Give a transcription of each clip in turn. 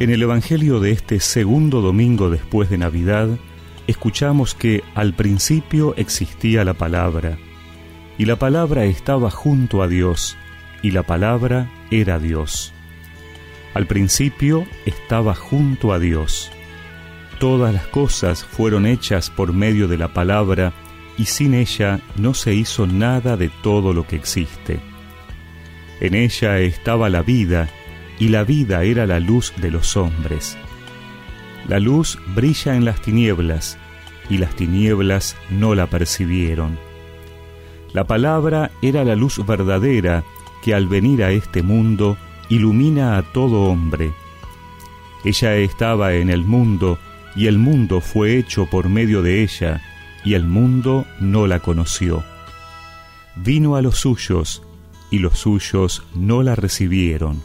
En el Evangelio de este segundo domingo después de Navidad, escuchamos que al principio existía la palabra, y la palabra estaba junto a Dios, y la palabra era Dios. Al principio estaba junto a Dios. Todas las cosas fueron hechas por medio de la palabra, y sin ella no se hizo nada de todo lo que existe. En ella estaba la vida, y la vida era la luz de los hombres. La luz brilla en las tinieblas, y las tinieblas no la percibieron. La palabra era la luz verdadera que al venir a este mundo ilumina a todo hombre. Ella estaba en el mundo, y el mundo fue hecho por medio de ella, y el mundo no la conoció. Vino a los suyos, y los suyos no la recibieron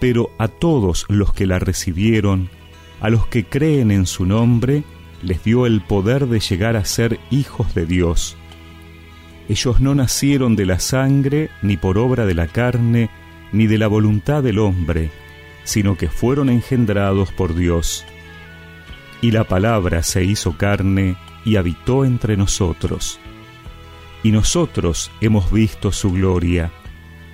pero a todos los que la recibieron, a los que creen en su nombre, les dio el poder de llegar a ser hijos de Dios. Ellos no nacieron de la sangre, ni por obra de la carne, ni de la voluntad del hombre, sino que fueron engendrados por Dios. Y la palabra se hizo carne y habitó entre nosotros. Y nosotros hemos visto su gloria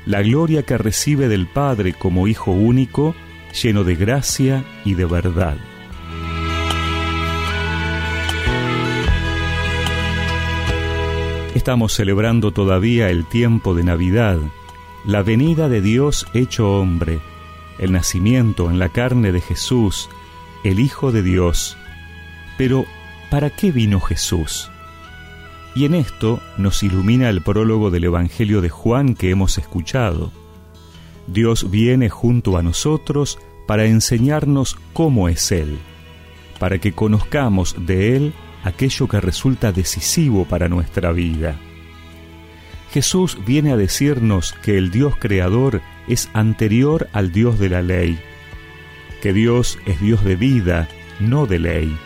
la gloria que recibe del Padre como Hijo único, lleno de gracia y de verdad. Estamos celebrando todavía el tiempo de Navidad, la venida de Dios hecho hombre, el nacimiento en la carne de Jesús, el Hijo de Dios. Pero, ¿para qué vino Jesús? Y en esto nos ilumina el prólogo del Evangelio de Juan que hemos escuchado. Dios viene junto a nosotros para enseñarnos cómo es Él, para que conozcamos de Él aquello que resulta decisivo para nuestra vida. Jesús viene a decirnos que el Dios creador es anterior al Dios de la ley, que Dios es Dios de vida, no de ley.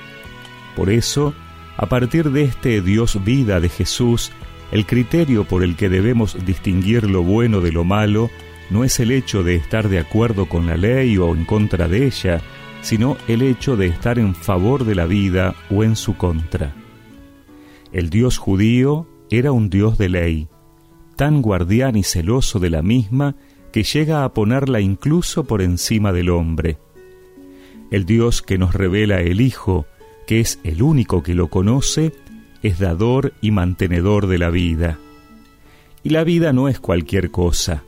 Por eso, a partir de este Dios vida de Jesús, el criterio por el que debemos distinguir lo bueno de lo malo no es el hecho de estar de acuerdo con la ley o en contra de ella, sino el hecho de estar en favor de la vida o en su contra. El Dios judío era un Dios de ley, tan guardián y celoso de la misma que llega a ponerla incluso por encima del hombre. El Dios que nos revela el Hijo, que es el único que lo conoce, es dador y mantenedor de la vida. Y la vida no es cualquier cosa.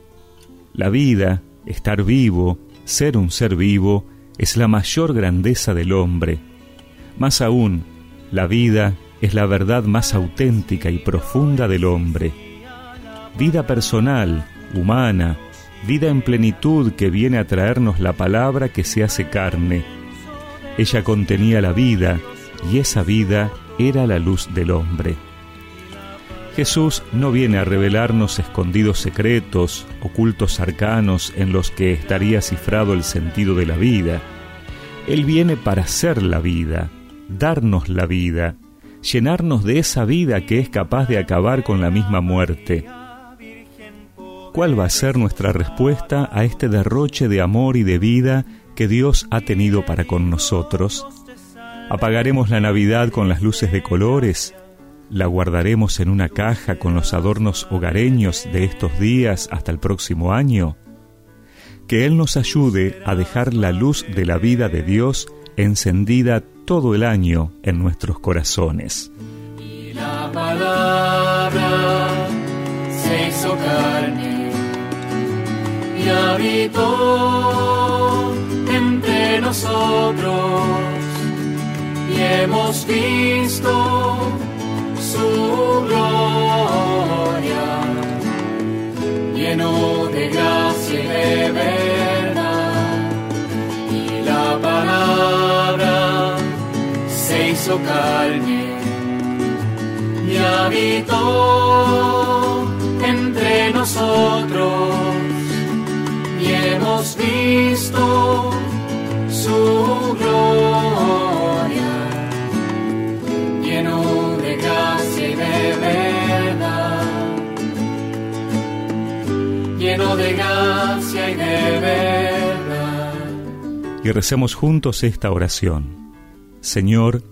La vida, estar vivo, ser un ser vivo, es la mayor grandeza del hombre. Más aún, la vida es la verdad más auténtica y profunda del hombre. Vida personal, humana, vida en plenitud que viene a traernos la palabra que se hace carne. Ella contenía la vida, y esa vida era la luz del hombre. Jesús no viene a revelarnos escondidos secretos, ocultos arcanos en los que estaría cifrado el sentido de la vida. Él viene para ser la vida, darnos la vida, llenarnos de esa vida que es capaz de acabar con la misma muerte. ¿Cuál va a ser nuestra respuesta a este derroche de amor y de vida que Dios ha tenido para con nosotros? Apagaremos la Navidad con las luces de colores, la guardaremos en una caja con los adornos hogareños de estos días hasta el próximo año. Que Él nos ayude a dejar la luz de la vida de Dios encendida todo el año en nuestros corazones. Y la palabra se hizo carne y habitó hemos visto su gloria, lleno de gracia y de verdad. Y la palabra se hizo carne y habitó entre nosotros y hemos visto y recemos juntos esta oración. Señor,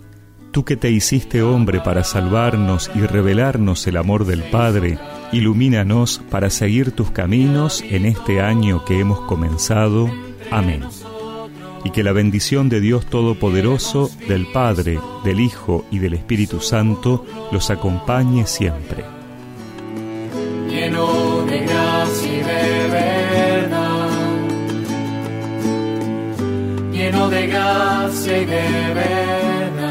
tú que te hiciste hombre para salvarnos y revelarnos el amor del Padre, ilumínanos para seguir tus caminos en este año que hemos comenzado. Amén. Y que la bendición de Dios Todopoderoso, del Padre, del Hijo y del Espíritu Santo los acompañe siempre. De gracia y de verdad